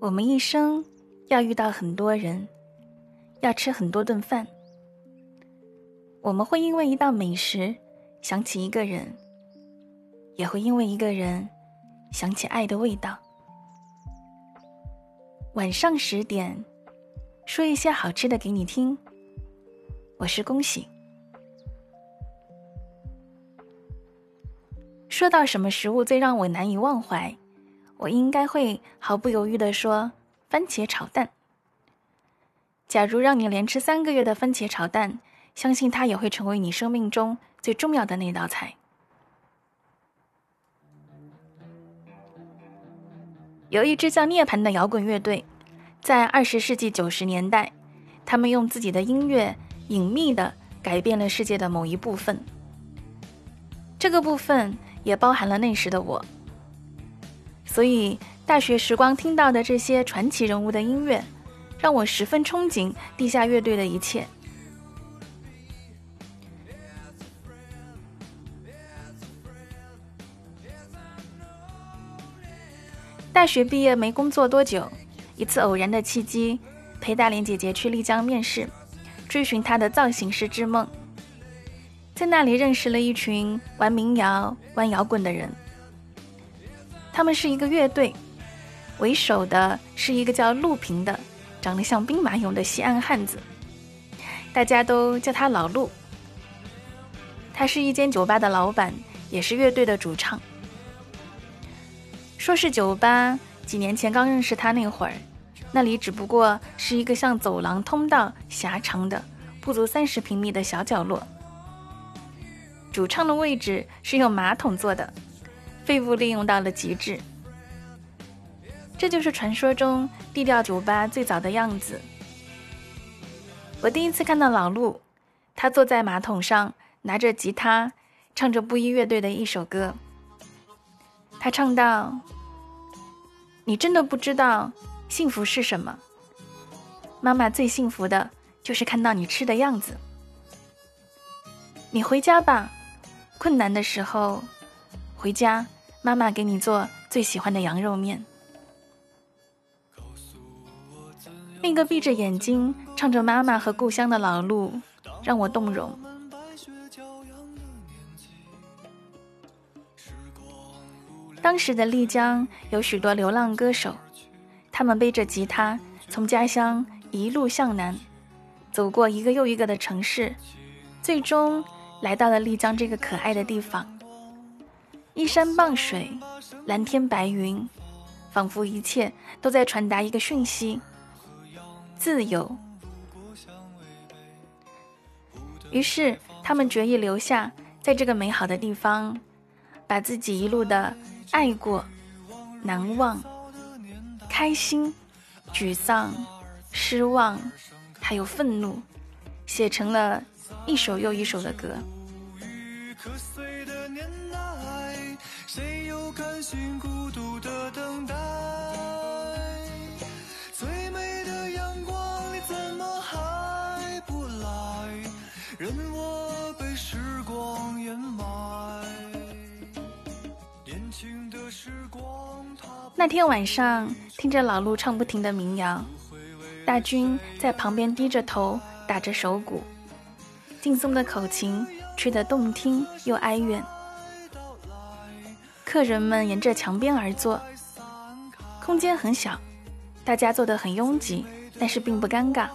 我们一生要遇到很多人，要吃很多顿饭。我们会因为一道美食想起一个人，也会因为一个人想起爱的味道。晚上十点，说一些好吃的给你听。我是恭喜。说到什么食物最让我难以忘怀？我应该会毫不犹豫地说番茄炒蛋。假如让你连吃三个月的番茄炒蛋，相信它也会成为你生命中最重要的那道菜。有一支叫涅槃的摇滚乐队，在二十世纪九十年代，他们用自己的音乐隐秘的改变了世界的某一部分。这个部分也包含了那时的我。所以，大学时光听到的这些传奇人物的音乐，让我十分憧憬地下乐队的一切。大学毕业没工作多久，一次偶然的契机，陪大连姐姐去丽江面试，追寻她的造型师之梦。在那里认识了一群玩民谣、玩摇滚的人。他们是一个乐队，为首的是一个叫陆平的，长得像兵马俑的西安汉子，大家都叫他老陆。他是一间酒吧的老板，也是乐队的主唱。说是酒吧，几年前刚认识他那会儿，那里只不过是一个像走廊通道狭长的、不足三十平米的小角落。主唱的位置是用马桶做的。废物利用到了极致，这就是传说中低调酒吧最早的样子。我第一次看到老陆，他坐在马桶上，拿着吉他，唱着布衣乐队的一首歌。他唱道：“你真的不知道幸福是什么？妈妈最幸福的就是看到你吃的样子。你回家吧，困难的时候回家。”妈妈给你做最喜欢的羊肉面。那个闭着眼睛唱着妈妈和故乡的老路，让我动容。当时的丽江有许多流浪歌手，他们背着吉他从家乡一路向南，走过一个又一个的城市，最终来到了丽江这个可爱的地方。依山傍水，蓝天白云，仿佛一切都在传达一个讯息：自由。于是，他们决意留下，在这个美好的地方，把自己一路的爱过、难忘、开心、沮丧、失望，还有愤怒，写成了一首又一首的歌。谁又甘心孤独的等待？最美的阳光，你怎么还不来？任我被时光掩埋。年轻的时光，那天晚上，听着老陆唱不停的民谣，大军在旁边低着头打着手鼓，劲松的口琴吹得动听又哀怨。客人们沿着墙边而坐，空间很小，大家坐得很拥挤，但是并不尴尬。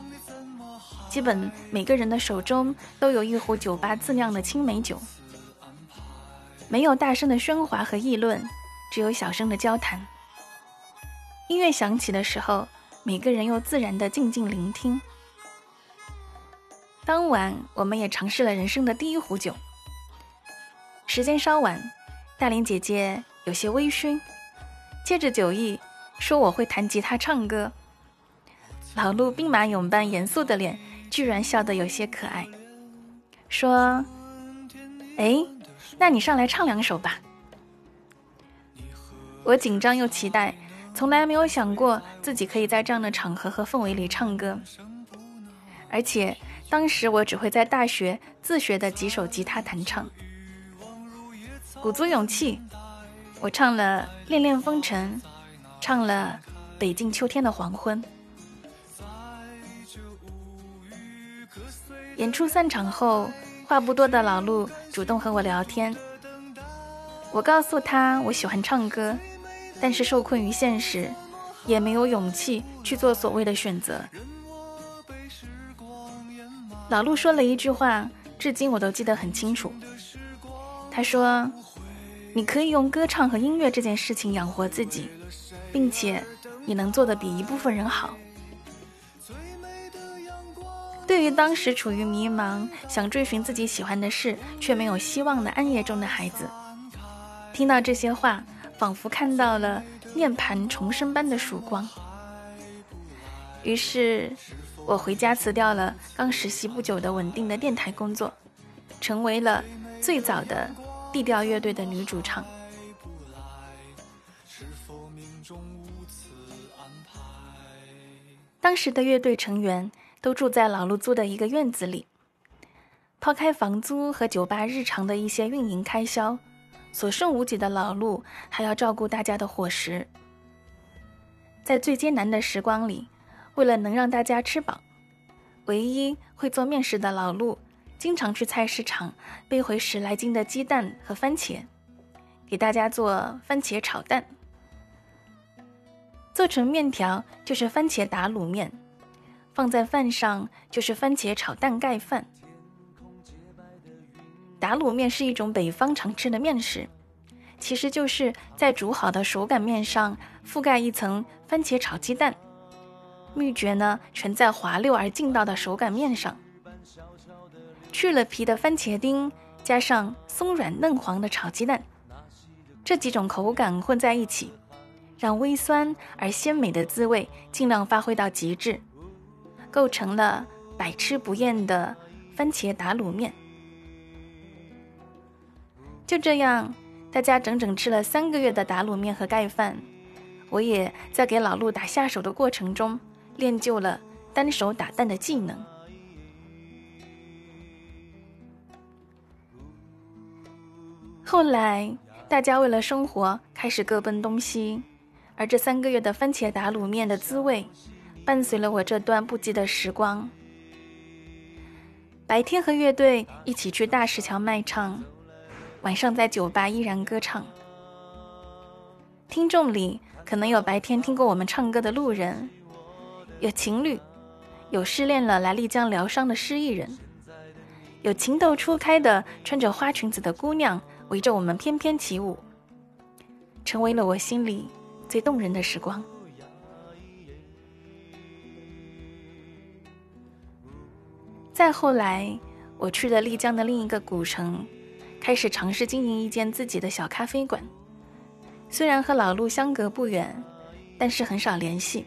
基本每个人的手中都有一壶酒吧自酿的青梅酒，没有大声的喧哗和议论，只有小声的交谈。音乐响起的时候，每个人又自然的静静聆听。当晚，我们也尝试了人生的第一壶酒。时间稍晚。大林姐姐有些微醺，借着酒意说：“我会弹吉他唱歌。”老陆兵马俑般严肃的脸居然笑得有些可爱，说：“哎，那你上来唱两首吧。”我紧张又期待，从来没有想过自己可以在这样的场合和氛围里唱歌，而且当时我只会在大学自学的几首吉他弹唱。鼓足勇气，我唱了《恋恋风尘》，唱了《北境秋天的黄昏。演出散场后，话不多的老陆主动和我聊天。我告诉他我喜欢唱歌，但是受困于现实，也没有勇气去做所谓的选择。老陆说了一句话，至今我都记得很清楚。他说：“你可以用歌唱和音乐这件事情养活自己，并且你能做得比一部分人好。”对于当时处于迷茫、想追寻自己喜欢的事却没有希望的暗夜中的孩子，听到这些话，仿佛看到了涅槃重生般的曙光。于是，我回家辞掉了刚实习不久的稳定的电台工作，成为了最早的地调乐队的女主唱。当时的乐队成员。都住在老陆租的一个院子里。抛开房租和酒吧日常的一些运营开销，所剩无几的老陆还要照顾大家的伙食。在最艰难的时光里，为了能让大家吃饱，唯一会做面食的老陆，经常去菜市场背回十来斤的鸡蛋和番茄，给大家做番茄炒蛋。做成面条就是番茄打卤面。放在饭上就是番茄炒蛋盖饭。打卤面是一种北方常吃的面食，其实就是在煮好的手擀面上覆盖一层番茄炒鸡蛋，秘诀呢全在滑溜而劲道的手擀面上。去了皮的番茄丁，加上松软嫩黄的炒鸡蛋，这几种口感混在一起，让微酸而鲜美的滋味尽量发挥到极致。构成了百吃不厌的番茄打卤面。就这样，大家整整吃了三个月的打卤面和盖饭。我也在给老陆打下手的过程中，练就了单手打蛋的技能。后来，大家为了生活开始各奔东西，而这三个月的番茄打卤面的滋味。伴随了我这段不羁的时光。白天和乐队一起去大石桥卖唱，晚上在酒吧依然歌唱。听众里可能有白天听过我们唱歌的路人，有情侣，有失恋了来丽江疗伤的失意人，有情窦初开的穿着花裙子的姑娘围着我们翩翩起舞，成为了我心里最动人的时光。再后来，我去了丽江的另一个古城，开始尝试经营一间自己的小咖啡馆。虽然和老陆相隔不远，但是很少联系。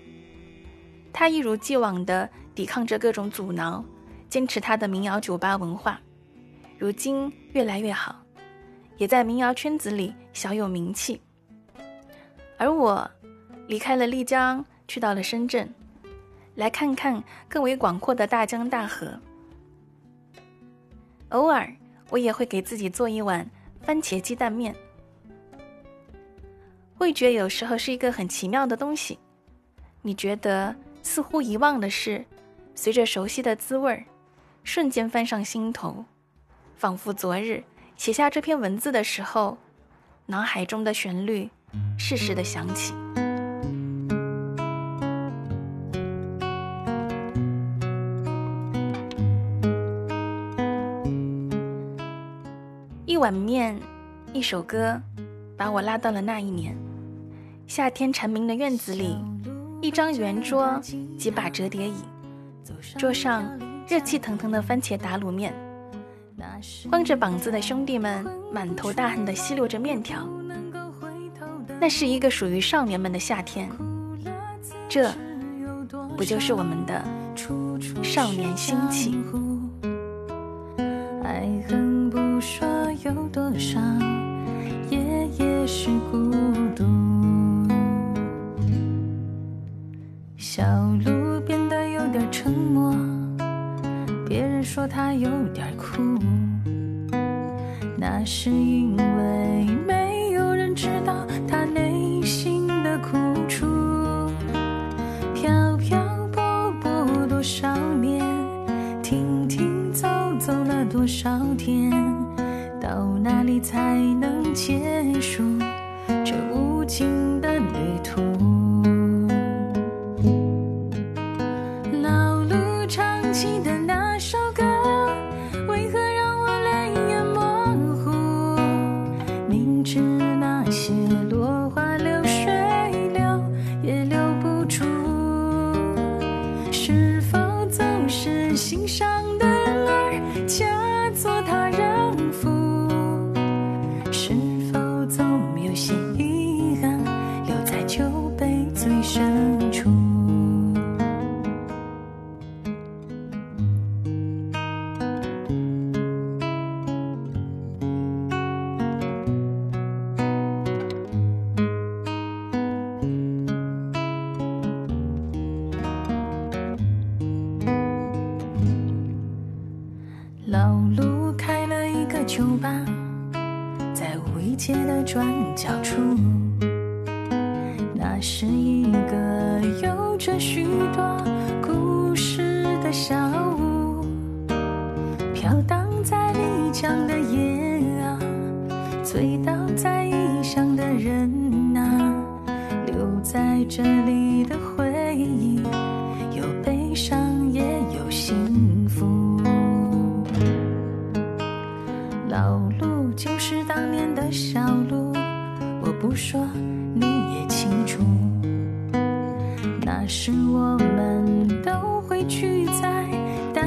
他一如既往地抵抗着各种阻挠，坚持他的民谣酒吧文化。如今越来越好，也在民谣圈子里小有名气。而我离开了丽江，去到了深圳，来看看更为广阔的大江大河。偶尔，我也会给自己做一碗番茄鸡蛋面。味觉有时候是一个很奇妙的东西，你觉得似乎遗忘的事，随着熟悉的滋味儿，瞬间翻上心头，仿佛昨日写下这篇文字的时候，脑海中的旋律适时的响起。一碗面，一首歌，把我拉到了那一年。夏天蝉鸣的院子里，一张圆桌，几把折叠椅，桌上热气腾腾的番茄打卤面，光着膀子的兄弟们满头大汗地吸溜着面条。那是一个属于少年们的夏天，这不就是我们的少年心情？那是因为没有人知道他内心的苦楚飘飘泊泊多少年停停走走了多少天到哪里才能结束这无尽是一个有着许多故事的小屋，飘荡在丽江的夜啊，醉倒在异乡的人呐、留在这里的回忆，有悲伤也有幸福。老路就是当年的小路，我不说是我们都会去在大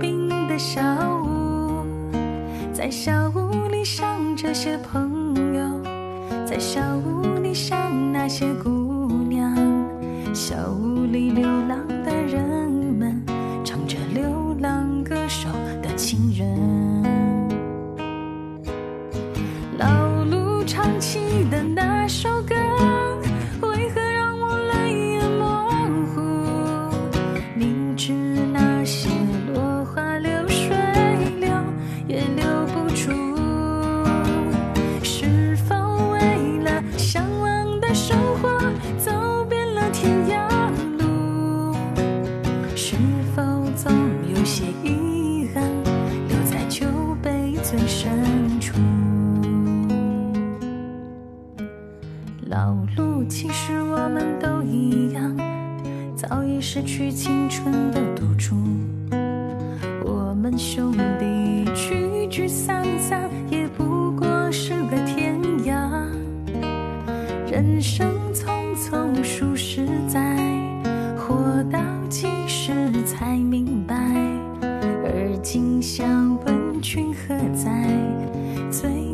冰的小屋，在小屋里想这些朋友，在小屋里想那些姑娘，小屋里流浪的人们唱着流浪歌手的情人。老路唱起去青春的赌注。我们兄弟聚聚散散，也不过是个天涯。人生匆匆数十载，活到几时才明白？而今想问君何在？最